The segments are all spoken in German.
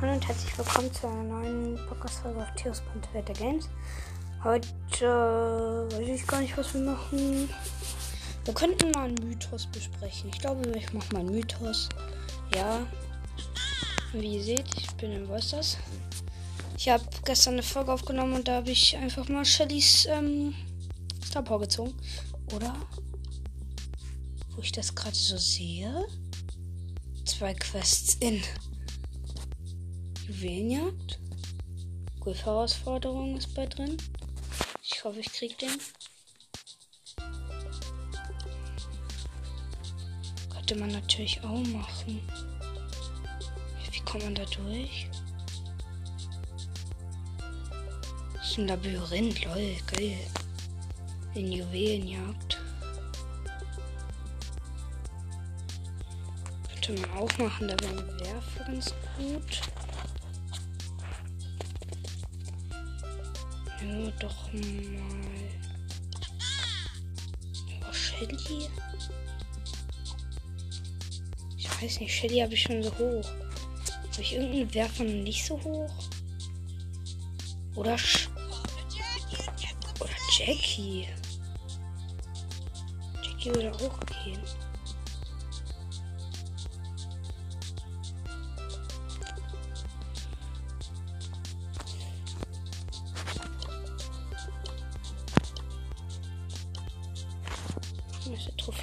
Hallo und herzlich willkommen zu einer neuen Podcast-Folge auf Theos.Wetter Games. Heute weiß ich gar nicht, was wir machen. Wir könnten mal einen Mythos besprechen. Ich glaube, ich mache mal einen Mythos. Ja. Wie ihr seht, ich bin in Wolsters. Ich habe gestern eine Folge aufgenommen und da habe ich einfach mal Shellys ähm, Star gezogen. Oder? Wo ich das gerade so sehe. Zwei Quests in Juwelenjagd. Golf-Herausforderung ist bei drin. Ich hoffe, ich krieg den. Könnte man natürlich auch machen. Wie kommt man da durch? Das ist ein Labyrinth, lol, geil. In Juwelenjagd. Könnte man auch machen, da wäre ein Werfer ganz gut. Ja, doch mal. Oh, Shelly? Ich weiß nicht, Shelly habe ich schon so hoch. Habe ich irgendeinen Werfer nicht so hoch? Oder Sch Oder Jackie. Jackie würde auch gehen.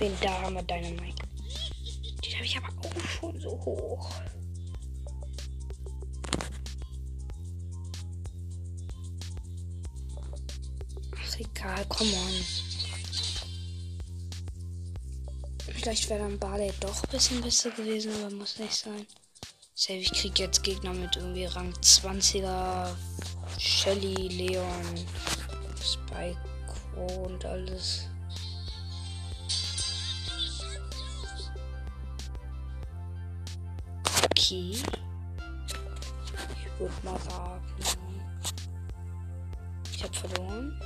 Trophäen, da haben wir Dynamite. Die habe ich aber auch schon so hoch. Ach egal, come on. Vielleicht wäre dann Barley doch ein bisschen besser gewesen, aber muss nicht sein. Safe, ich krieg jetzt Gegner mit irgendwie Rang 20er. Shelly, Leon, Spike, und alles. Ich würde mal sagen. Ich habe verloren.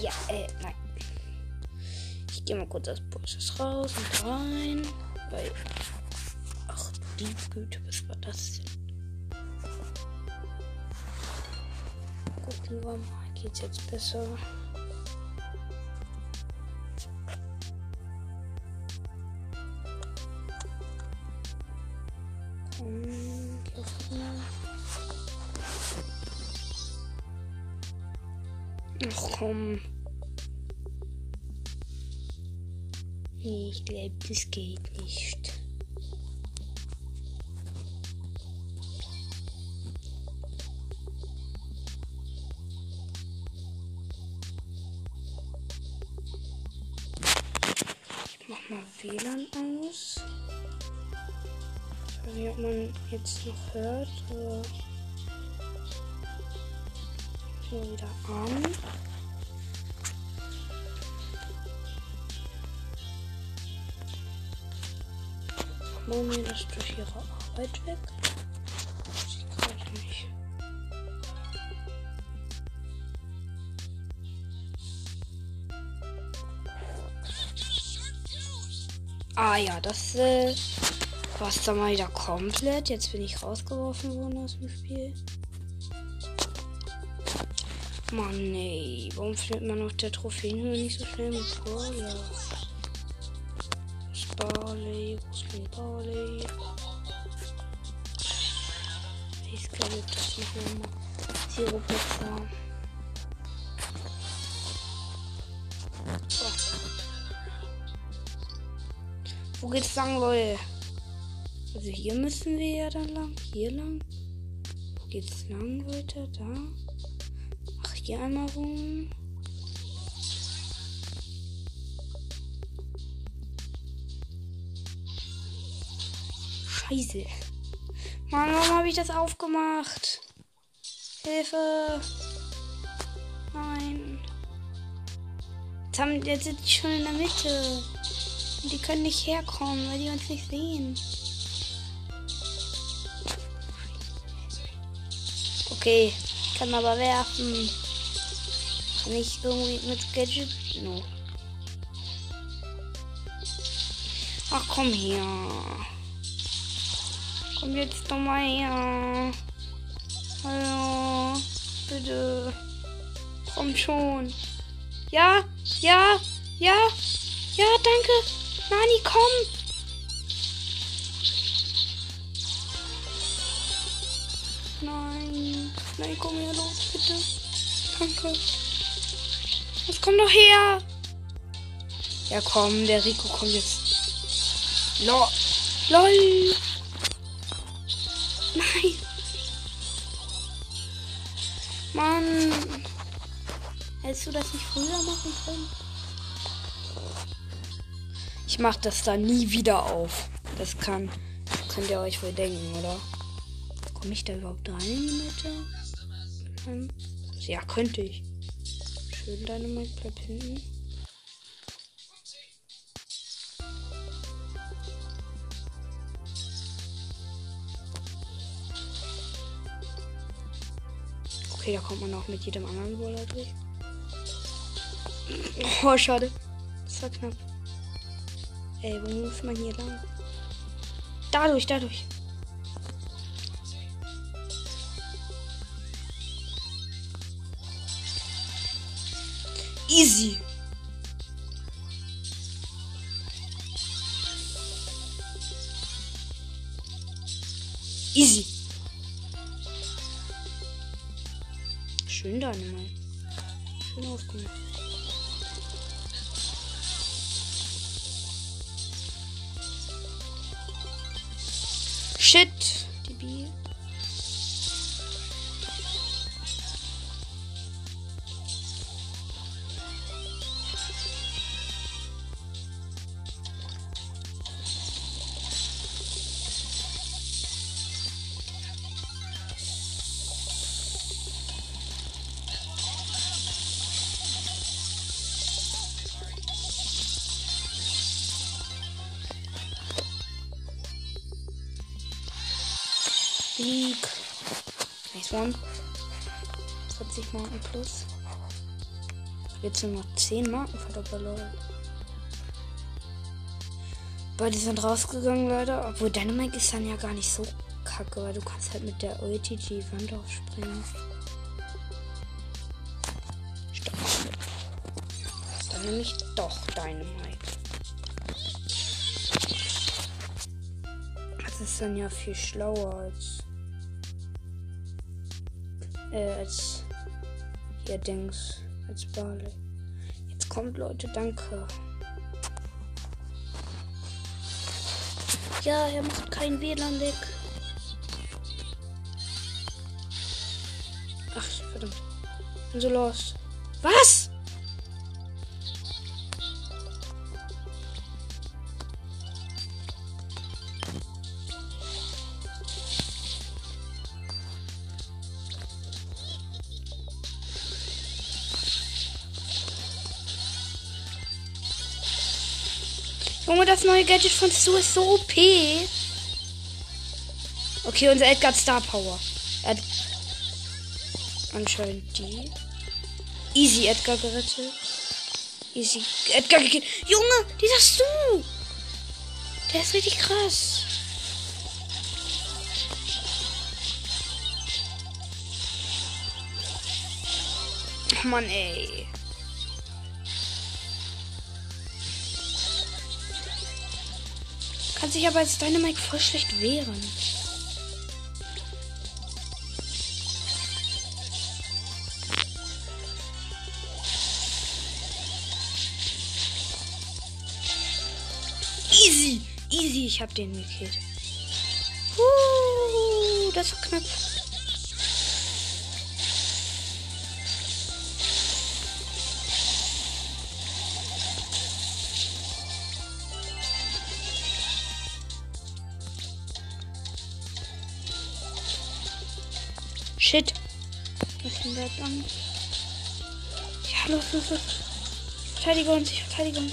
Ja, äh, nein. Ich gehe mal kurz aus Busches raus und rein. Weil. Ach, die Güte, was war das denn? Wir mal. Geht's jetzt besser? Hunger. Ach komm. Ich glaube, das geht nicht. Jetzt noch hört. Mal wieder an. Machen das durch ihre Arbeit weg? Ich gerade nicht. Ah ja, das äh, war's dann mal wieder komplett. Jetzt bin ich rausgeworfen worden aus dem Spiel. Mann, nee. Warum findet man auf der Trophäenhöhe nicht so schnell mit Brawler? Barley, Rosling Barley. Ich glaube, das nicht mehr Zero Pizza. So. Wo geht's lang, Leute? Also hier müssen wir ja dann lang. Hier lang. Wo geht's lang, Leute? Da. Ach, hier einmal rum. Scheiße. Mann, warum habe ich das aufgemacht? Hilfe. Nein. Jetzt, haben, jetzt sind die schon in der Mitte. Und die können nicht herkommen, weil die uns nicht sehen. Okay, kann aber werfen. Kann ich irgendwie mit Gadget. No. Ach komm her. Komm jetzt doch mal her. Hallo. Bitte. Komm schon. Ja, ja, ja, ja, danke. Nani, komm. Nein. Komm her los, bitte. Danke. Jetzt komm doch her. Ja, komm, der Rico kommt jetzt. Lol. LOL. Nein. Mann. Hättest du das nicht früher machen können? Ich mach das da nie wieder auf. Das kann. Das könnt ihr euch wohl denken, oder? Komme ich da überhaupt rein in? Hm. Ja, könnte ich. Schön deine Mic bleibt hinten. Okay, da kommt man auch mit jedem anderen Brawler durch. Oh, schade. Das war knapp. Ey, wo muss man hier lang? Dadurch, dadurch. Easy. Easy. Marken plus. Jetzt sind noch 10 Marken verdoppelt. Beide sind rausgegangen, Leute. Obwohl Dynamite ist dann ja gar nicht so kacke, weil du kannst halt mit der Ulti die Wand aufspringen. Stopp. Dann nehme ich doch Dynamite. Das ist dann ja viel schlauer als äh, als hier Dings, als Barley. Jetzt kommt, Leute, danke. Ja, er macht kein WLAN weg. Ach, verdammt. Bin so lost. Was? Gadget von Stu ist so OP. Okay, unser Edgar hat Star Power. Er hat anscheinend die. Easy Edgar gerettet. Easy Edgar gekillt. Junge, dieser Stu. Der ist richtig krass. Oh Mann, ey. Kann sich aber als Dynamite voll schlecht wehren. Easy, easy, ich hab den gekillt. Uh, das war knapp. Shit. Was ist denn da lang? Ja, los, los, los. Verteidige uns, ich verteidige uns.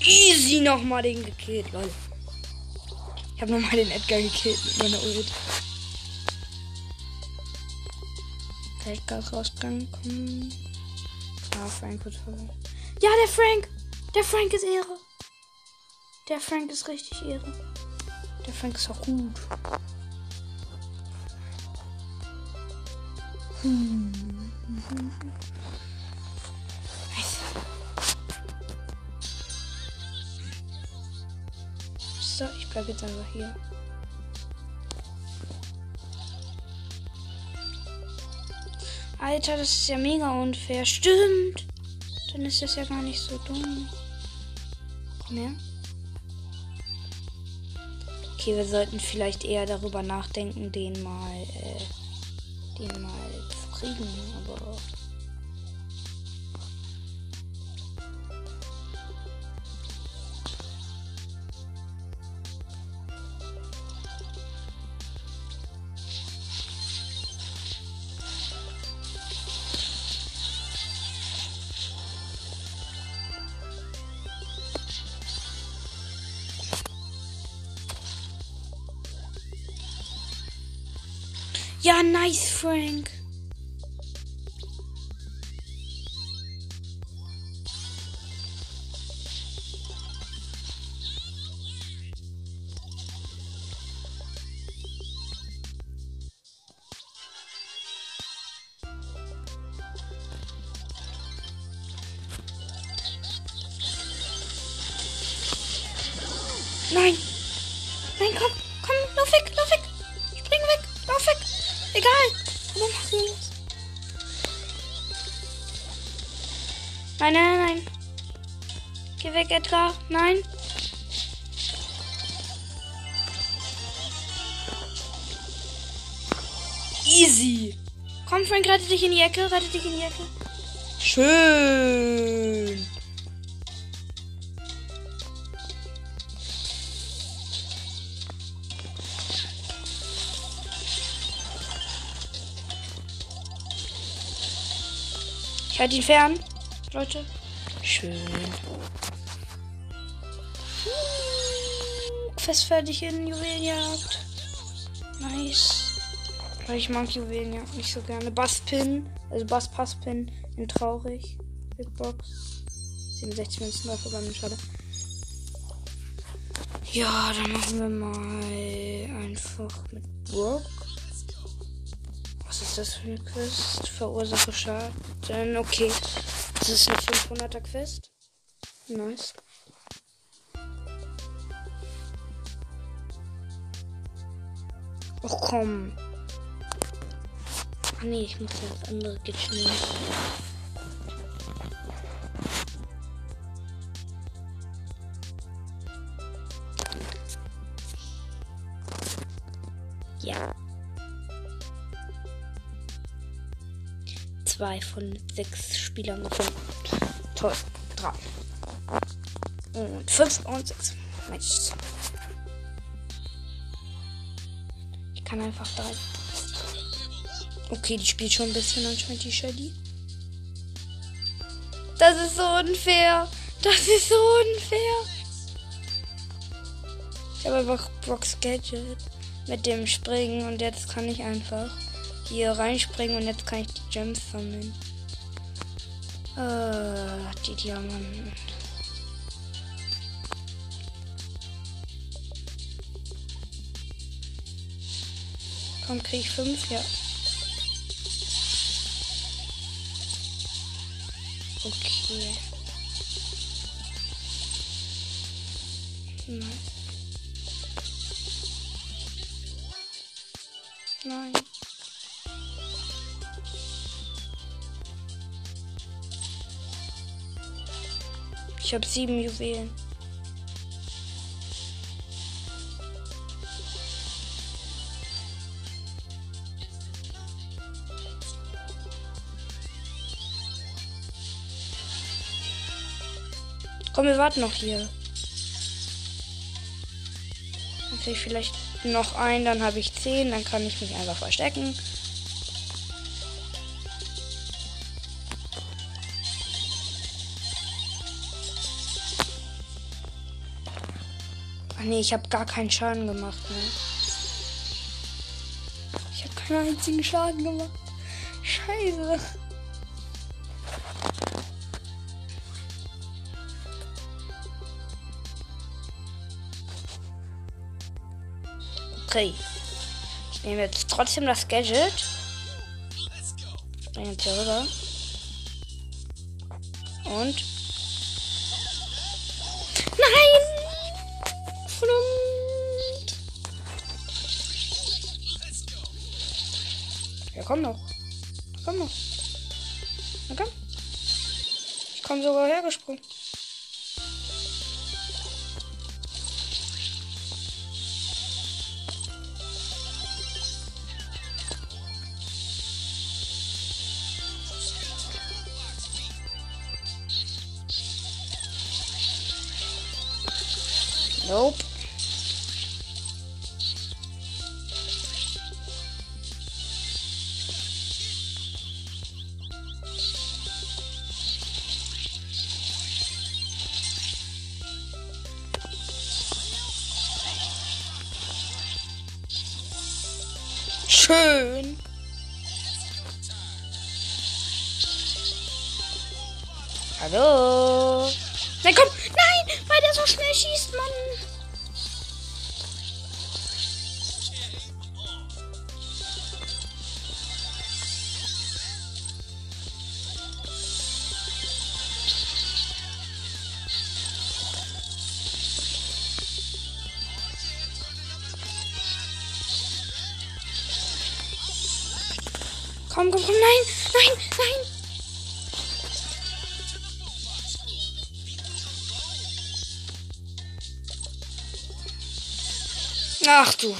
Easy nochmal den gekillt, lol. Ich habe nochmal den Edgar gekillt mit meiner Ult. der Edgar ist rausgegangen. Ah, Frank wird verwirrt. Ja, der Frank! Der Frank ist Ehre. Der Frank ist richtig Ehre. Der Frank ist auch gut. Hm. So, ich bleibe jetzt einfach hier. Alter, das ist ja mega unfair. Stimmt. Dann ist das ja gar nicht so dumm. Komm her. Okay, wir sollten vielleicht eher darüber nachdenken, den mal, äh, den mal zu kriegen, aber. Ja, nice, Frank. Nein. Easy. Komm, Frank, rette dich in die Ecke. Rette dich in die Ecke. Schön. Ich halte ihn fern. Leute. Schön. Fest fertig in Juwelenjagd. Nice. Aber Ich mag Juwelenjagd nicht so gerne. Basspin. Also Bass-Passpin in traurig. Big Box. 67 Münzen dafür beim Schade. Ja, dann machen wir mal einfach mit Brock. Was ist das für eine Quest? Verursache Schaden. Okay. Das ist eine 500er Quest. Nice. Och komm. Ach nee, ich muss ja das andere schnell. Ja. Zwei von sechs Spielern gefunden. Toll. Drei. Und fünf und sechs. Mensch. Kann einfach drei. Okay, die spielt schon ein bisschen anscheinend die Shelly. Das ist so unfair. Das ist so unfair. Ich habe einfach Brock's Gadget mit dem Springen und jetzt kann ich einfach hier reinspringen und jetzt kann ich die Gems sammeln. Äh, die Diamanten. Komm, krieg ich fünf? Ja. Okay. Nein. Nein. Ich habe sieben Juwelen. Wir warten noch hier. Dann krieg ich vielleicht noch ein, dann habe ich zehn, dann kann ich mich einfach verstecken. Ach nee, ich habe gar keinen Schaden gemacht, ne? Ich habe keinen einzigen Schaden gemacht. Scheiße. Okay. Ich nehme jetzt trotzdem das Gadget. Bring jetzt hier rüber. Und. Nein! Verdammt! Ja, komm noch. Komm noch. Na komm. Ich komm sogar hergesprungen. Hallo. Nein, komm. Nein, weil der so schnell schießt, Mann. Ach du.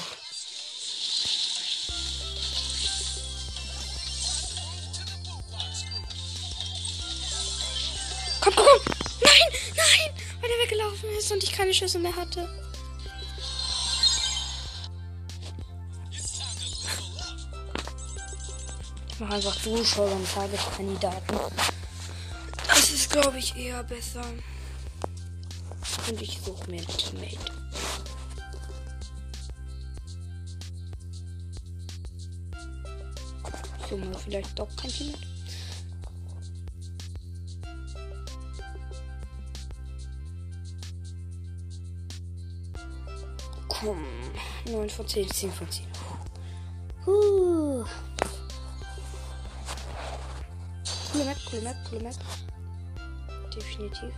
Komm, komm, komm. Nein, nein, weil er weggelaufen ist und ich keine Schüsse mehr hatte. Ich mache einfach Zuschauer und Tageskandidaten. Das ist, glaube ich, eher besser. Und ich suche mir ein Teammate. Junge, vielleicht doch kein Teammate. Komm. 9 von 10, 10 von 10. Huh. Coole Map, coole Map, coole Map. Definitiv.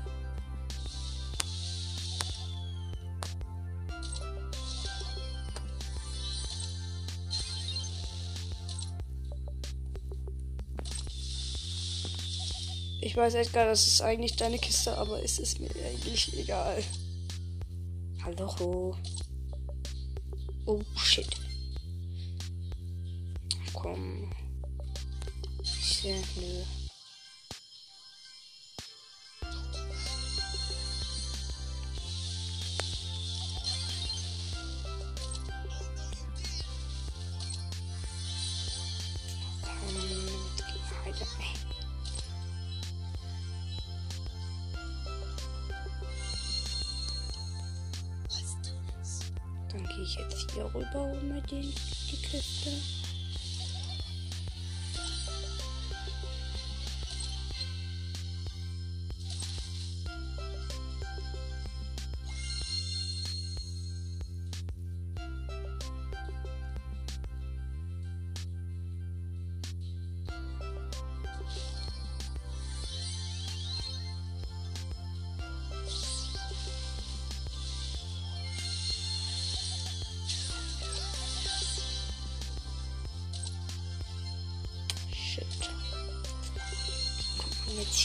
Ich weiß Edgar, das ist eigentlich deine Kiste, aber es ist mir eigentlich egal. Hallo. Oh shit. Komm. Sehr nö.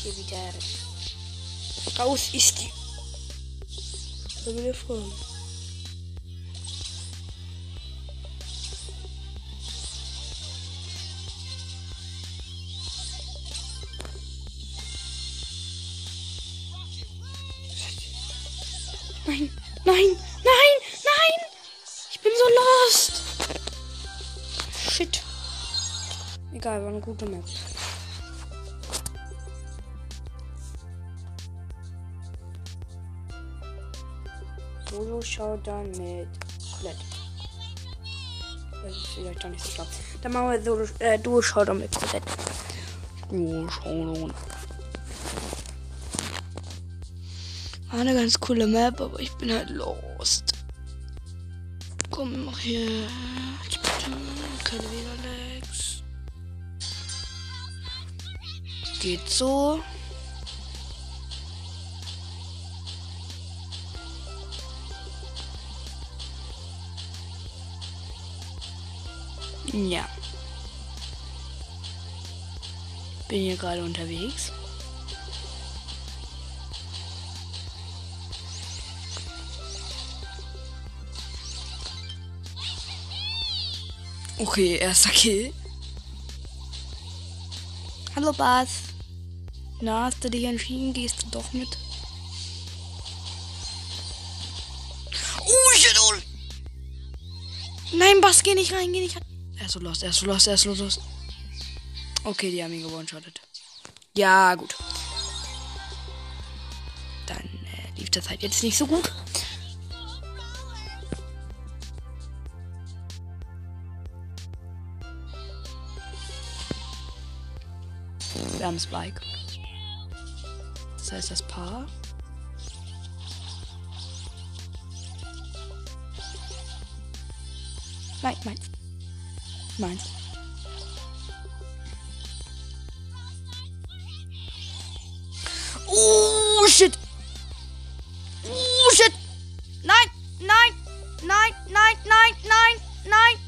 Hier wieder raus ist die. Ich fragen. Nein, nein, nein, nein! Ich bin so lost! Shit. Egal, war eine gute Map. Showdown mit Colette. Das ist vielleicht doch nicht so schlau. Dann machen wir so, äh, Duo Showdown mit Colette. Duo Showdown. War eine ganz coole Map, aber ich bin halt lost. Komm, mach hier. Keine Legs. Geht so. Ja. Bin hier gerade unterwegs. Okay, erster Kill. Hallo Bas. Na, hast du dich entschieden? Gehst du doch mit? Oh, oh. Nein, Bas, geh nicht rein, geh nicht rein. Er ist so lost, er ist so lost, er ist so lost. Okay, die haben ihn gewonshottet. Ja, gut. Dann äh, lief das halt jetzt nicht so gut. Wir haben Spike. Das heißt, das Paar. Nein, meins. Meins. Oh, shit. Oh, shit. Nein, nein, nein, nein, nein, nein, nein.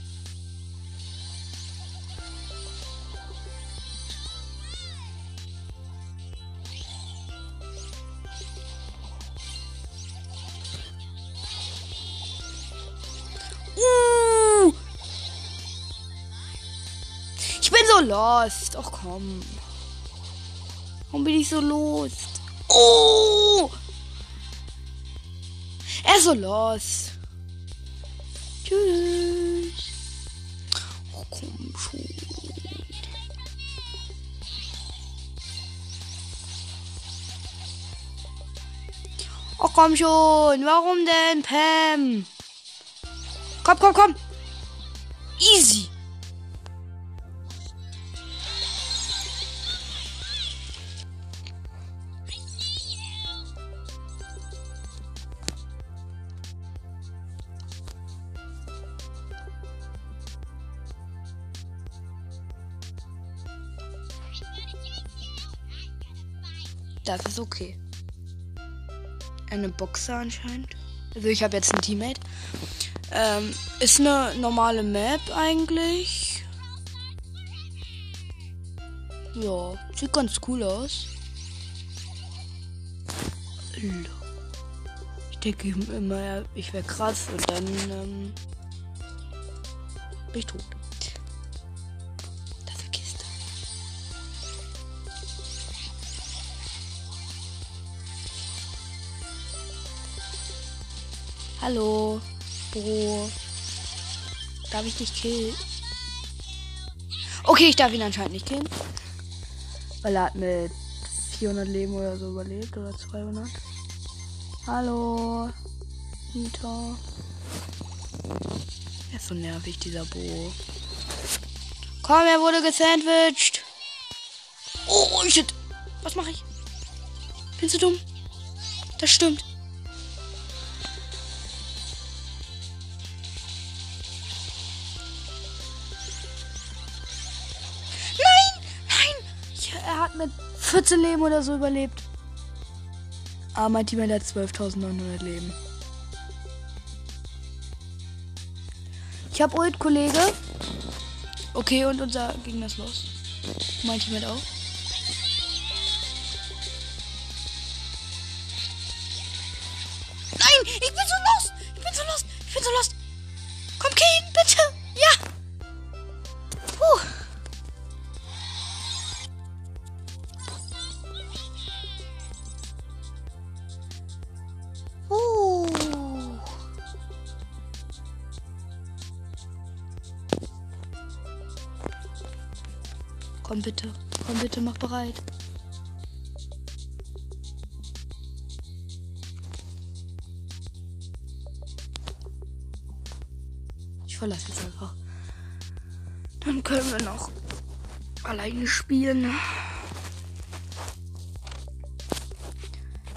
Lost. Ach komm. Warum bin ich so lost? Oh! Er ist so lost. Tschüss. Oh, komm schon. Oh, komm schon. Warum denn, Pam? Komm, komm, komm. Easy. Das ist okay. Eine Boxer anscheinend. Also ich habe jetzt ein Teammate. Ähm, ist eine normale Map eigentlich. Ja, sieht ganz cool aus. Ich denke immer, ich wäre krass und dann ähm, bin ich tot. Hallo, Bro. Darf ich dich killen? Okay, ich darf ihn anscheinend nicht killen. Weil er hat mit 400 Leben oder so überlebt. Oder 200. Hallo. Nita. Er ist so nervig, dieser Bo. Komm, er wurde gesandwiched. Oh, shit. Was mache ich? Bin du dumm? Das stimmt. Mit 14 Leben oder so überlebt. Aber mein Teammate hat 12.900 Leben. Ich hab Ult, Kollege. Okay, und unser Gegner ist los. Mein Teammate auch. Bereit. Ich verlasse jetzt einfach. Dann können wir noch alleine spielen.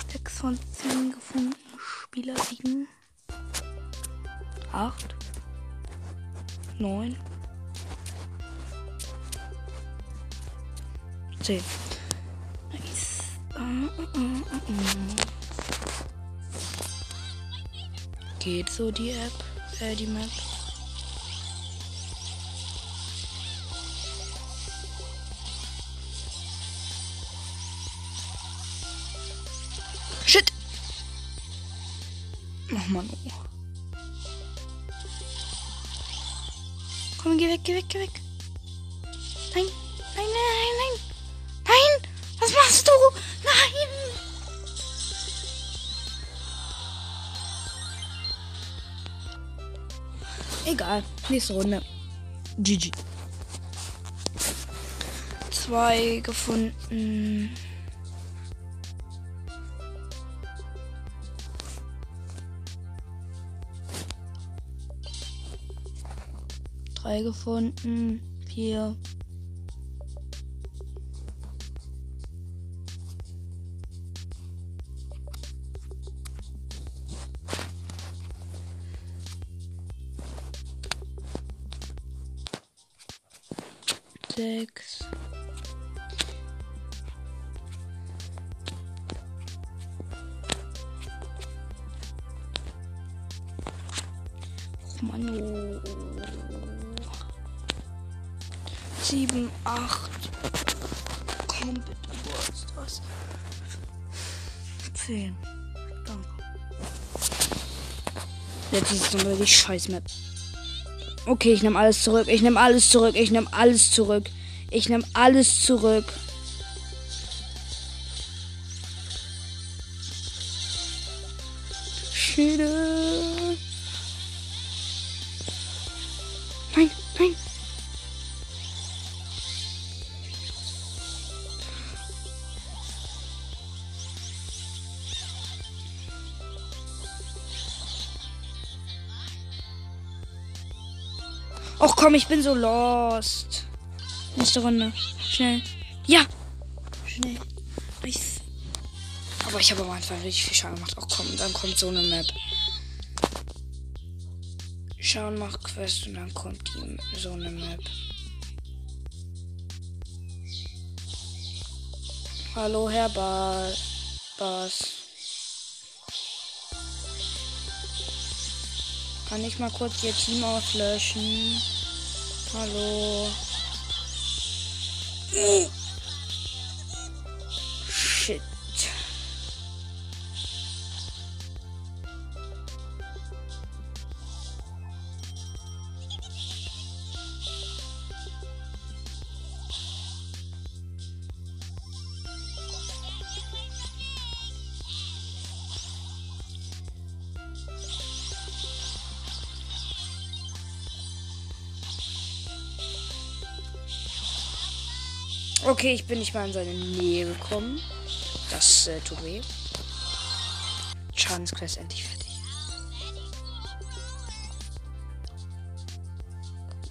6 von 10 gefunden. Spieler 7. 8. 9. 10. Nice. Uh, uh, uh, Geht so die App, äh, die Map. Shit! Nochmal nur. Komm, geh weg, geh weg, geh weg. Nächste Runde. GG. Zwei gefunden. Drei gefunden. Vier. Sechs. Manu. Sieben, acht. Komm bitte, wo ist das? Zehn. Danke. Jetzt ist es nochmal die Scheiß-Map. Okay, ich nehme alles zurück. Ich nehme alles zurück. Ich nehme alles zurück. Ich nehme alles zurück. Och komm, ich bin so lost. Nächste Runde. Schnell. Ja. Schnell. Nice. Aber ich habe am Anfang richtig viel Schaden gemacht. Ach komm, dann kommt so eine Map. Schauen macht Quest und dann kommt so eine Map. Hallo, Herr ba Bass. Kann ich mal kurz Ihr Team auslöschen? Hallo. Okay, ich bin nicht mal in seine Nähe gekommen. Das äh, tut weh. Schadensquest endlich fertig.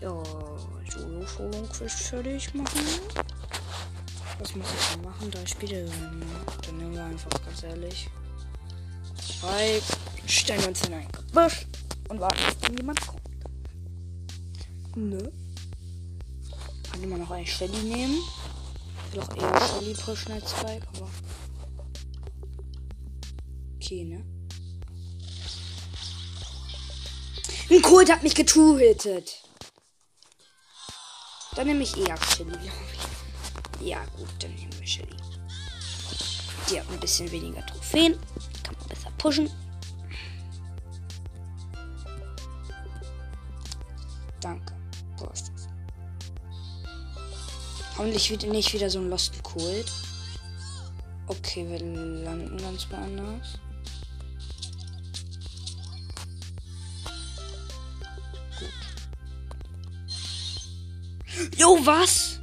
Ja, Solo-Schulung-Quest fertig machen. Was muss ich denn machen? Da spiele ich Dann nehmen wir einfach ganz ehrlich. Zwei. Stellen wir uns in ein Gebüsch und warten, bis jemand kommt. Nö. Kann immer noch eine Shelly nehmen. Ich will auch eher Shelly pushen als Spike, aber. Okay, ne? Ein Colt hat mich getuhitet. Dann nehme ich eher Shelly, glaube ich. Ja, gut, dann nehmen wir Shelly. Die hat ein bisschen weniger Trophäen. Kann man besser pushen. Danke. Hoffentlich wird nicht wieder so ein Lost Kult. Okay, wir landen ganz woanders. Gut. Jo, was?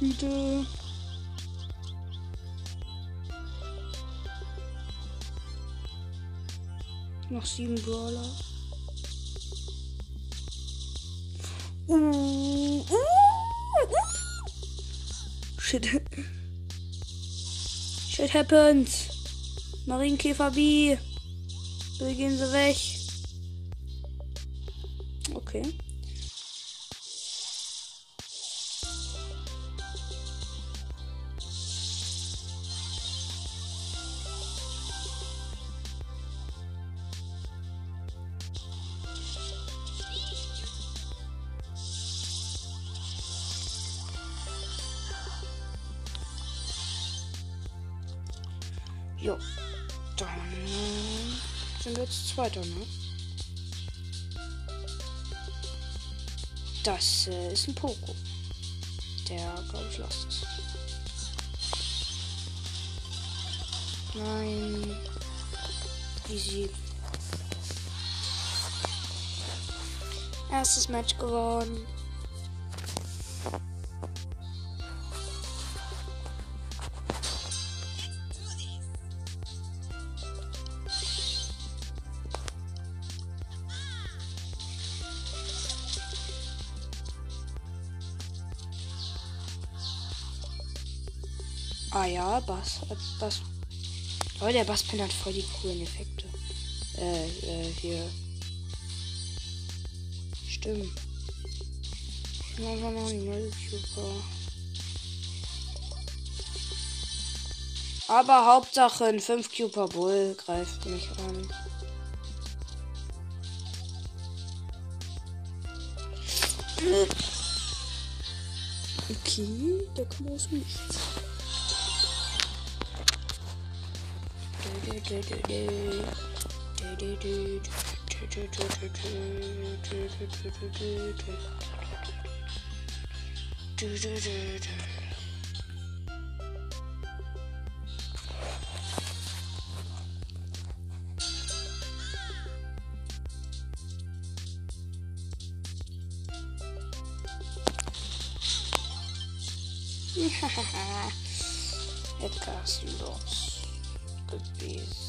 Unterschiede. Noch sieben Brawler. Uh, uh, uh. Shit. Shit happens. Marienkäfer B. Bitte gehen sie weg. Zweiter, ne? Das äh, ist ein Poko. Der, glaube ich, lost ist. Nein. Easy. Erstes Match gewonnen. Ah ja, Bass. Oh, der Basspin hat voll die coolen Effekte. Äh, äh, hier. Stimmt. Wir noch einen YouTuber. Aber Hauptsache ein 5 Cuper Bull greift mich an. Okay, da kann man do do do do do do do do do do do do do do it costs lots. Gewesen.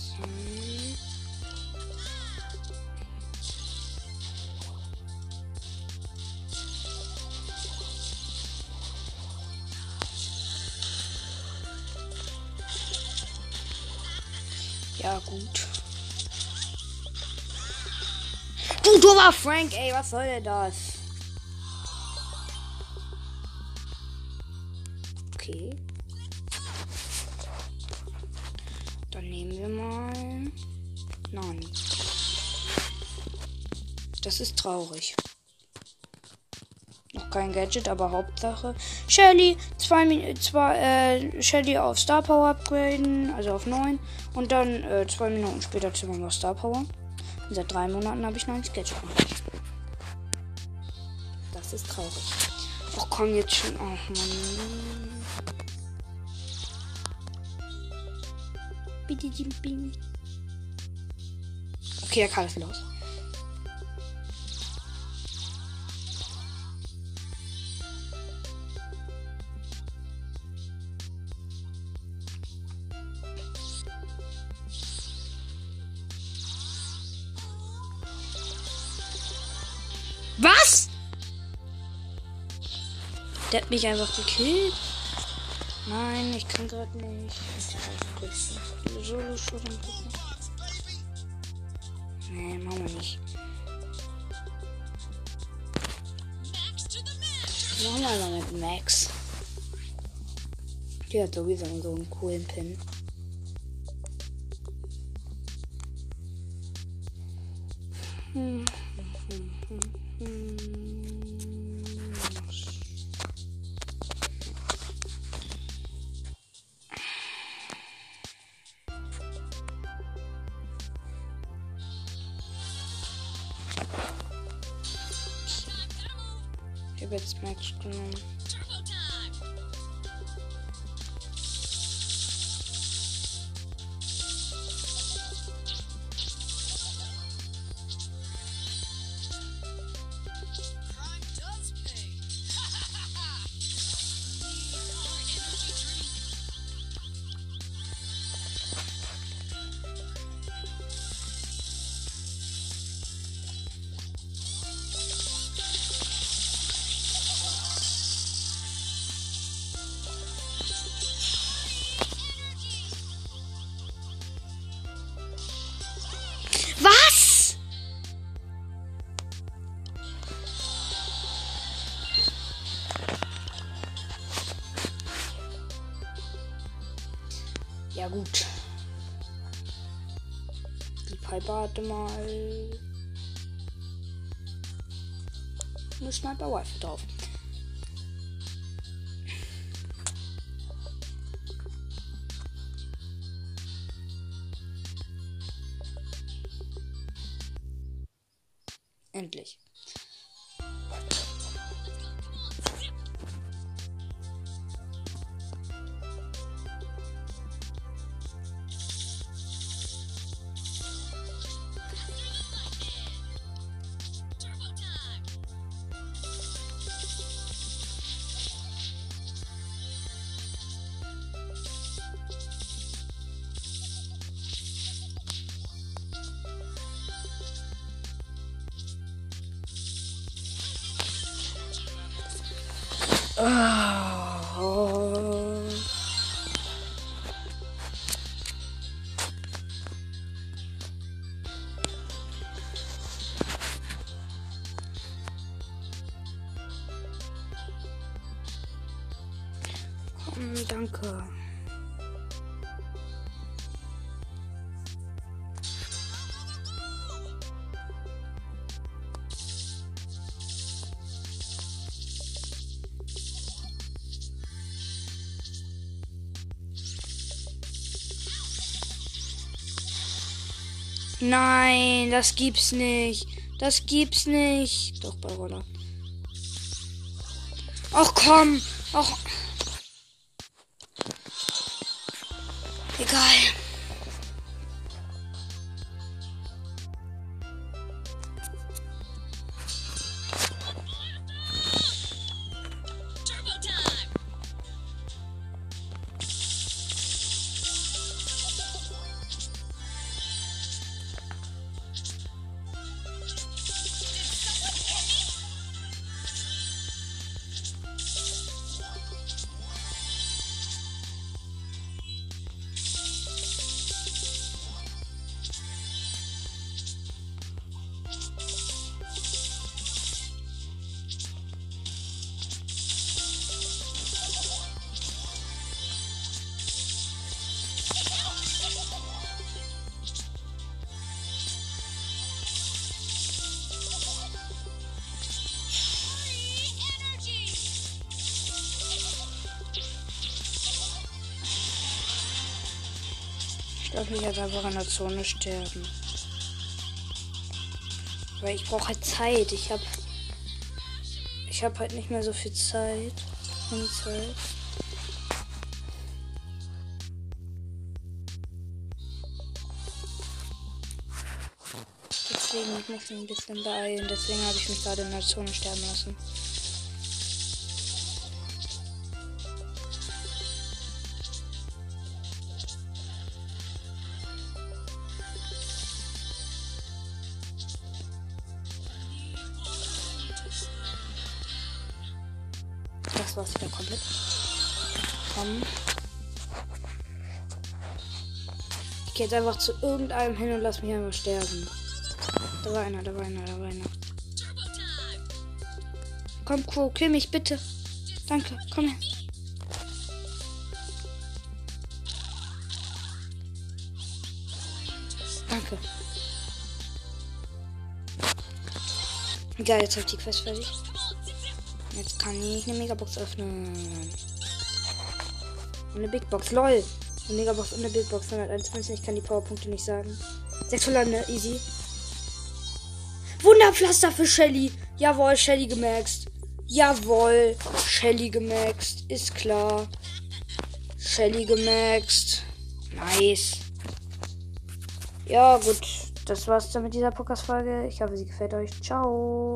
Ja, gut. Du dummer Frank, ey, was soll denn das? Okay. Ist traurig. Noch kein Gadget, aber Hauptsache. Shelly, zwei, zwei äh, Shelly auf Star Power upgraden, also auf 9. Und dann äh, zwei Minuten später zimmern wir Star Power. Und seit drei Monaten habe ich noch ein Gadget. Das ist traurig. Oh komm jetzt schon. Oh Mann. Okay, er kann es los. Was? Der hat mich einfach gekillt. Nein, ich kann gerade nicht. Solo schon Nee, machen wir nicht. Machen wir mal mit Max. Die hat sowieso so einen coolen Pin. Gut. Die Piper hatte mal eine Sniper Rifle drauf. Oh. Nein, das gibt's nicht. Das gibt's nicht. Doch, bei Roller. Ach komm. Ach. Ich darf nicht jetzt einfach in der Zone sterben. Weil ich brauche halt Zeit. Ich habe ich habe halt nicht mehr so viel Zeit. Und Zeit. Deswegen ich muss mich ein bisschen beeilen. Deswegen habe ich mich gerade in der Zone sterben lassen. Das war's wieder komplett. Komm. Ich gehe jetzt einfach zu irgendeinem hin und lass mich einfach sterben. Da war einer, da war einer, da war einer. Komm, Crow, kill mich bitte. Danke, komm her. Danke. Geil, jetzt hab ich die Quest fertig. Jetzt kann ich eine Megabox öffnen. Und eine Big Box. LOL. Eine Megabox und eine Big Box. 121. Ich kann die Powerpunkte nicht sagen. 600, ne? Easy. Wunderpflaster für Shelly. Jawohl, Shelly gemaxt. Jawohl, Shelly gemaxt. Ist klar. Shelly gemaxt. Nice. Ja, gut. Das war's dann mit dieser Podcast-Folge. Ich hoffe, sie gefällt euch. Ciao.